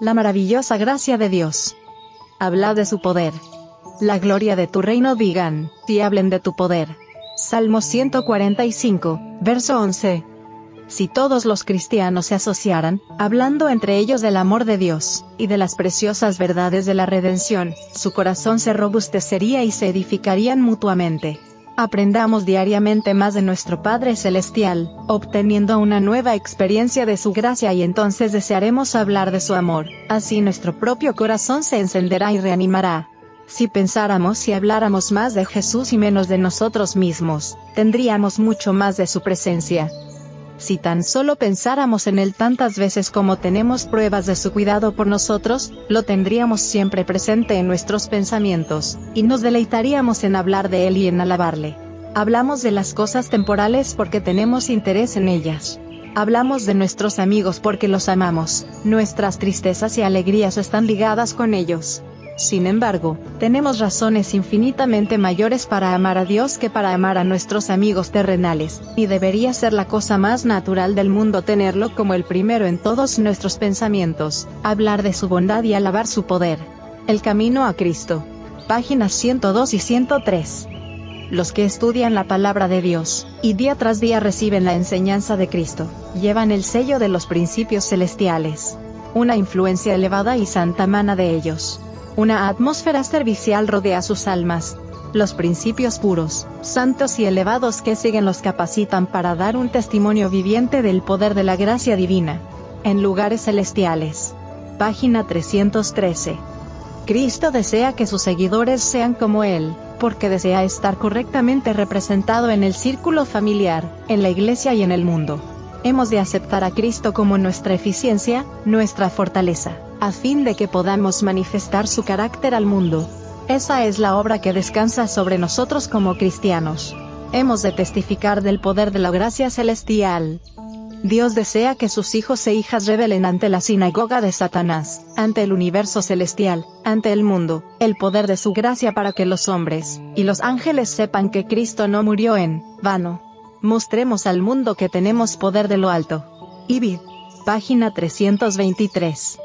la maravillosa gracia de Dios. Hablad de su poder. La gloria de tu reino digan, y hablen de tu poder. Salmo 145, verso 11. Si todos los cristianos se asociaran, hablando entre ellos del amor de Dios, y de las preciosas verdades de la redención, su corazón se robustecería y se edificarían mutuamente. Aprendamos diariamente más de nuestro Padre Celestial, obteniendo una nueva experiencia de su gracia y entonces desearemos hablar de su amor, así nuestro propio corazón se encenderá y reanimará. Si pensáramos y habláramos más de Jesús y menos de nosotros mismos, tendríamos mucho más de su presencia. Si tan solo pensáramos en Él tantas veces como tenemos pruebas de su cuidado por nosotros, lo tendríamos siempre presente en nuestros pensamientos, y nos deleitaríamos en hablar de Él y en alabarle. Hablamos de las cosas temporales porque tenemos interés en ellas. Hablamos de nuestros amigos porque los amamos, nuestras tristezas y alegrías están ligadas con ellos. Sin embargo, tenemos razones infinitamente mayores para amar a Dios que para amar a nuestros amigos terrenales, y debería ser la cosa más natural del mundo tenerlo como el primero en todos nuestros pensamientos, hablar de su bondad y alabar su poder. El camino a Cristo. Páginas 102 y 103. Los que estudian la palabra de Dios, y día tras día reciben la enseñanza de Cristo, llevan el sello de los principios celestiales. Una influencia elevada y santa mana de ellos. Una atmósfera servicial rodea sus almas. Los principios puros, santos y elevados que siguen los capacitan para dar un testimonio viviente del poder de la gracia divina. En lugares celestiales. Página 313. Cristo desea que sus seguidores sean como Él, porque desea estar correctamente representado en el círculo familiar, en la iglesia y en el mundo. Hemos de aceptar a Cristo como nuestra eficiencia, nuestra fortaleza a fin de que podamos manifestar su carácter al mundo. Esa es la obra que descansa sobre nosotros como cristianos. Hemos de testificar del poder de la gracia celestial. Dios desea que sus hijos e hijas revelen ante la sinagoga de Satanás, ante el universo celestial, ante el mundo, el poder de su gracia para que los hombres y los ángeles sepan que Cristo no murió en vano. Mostremos al mundo que tenemos poder de lo alto. Ibid. Página 323.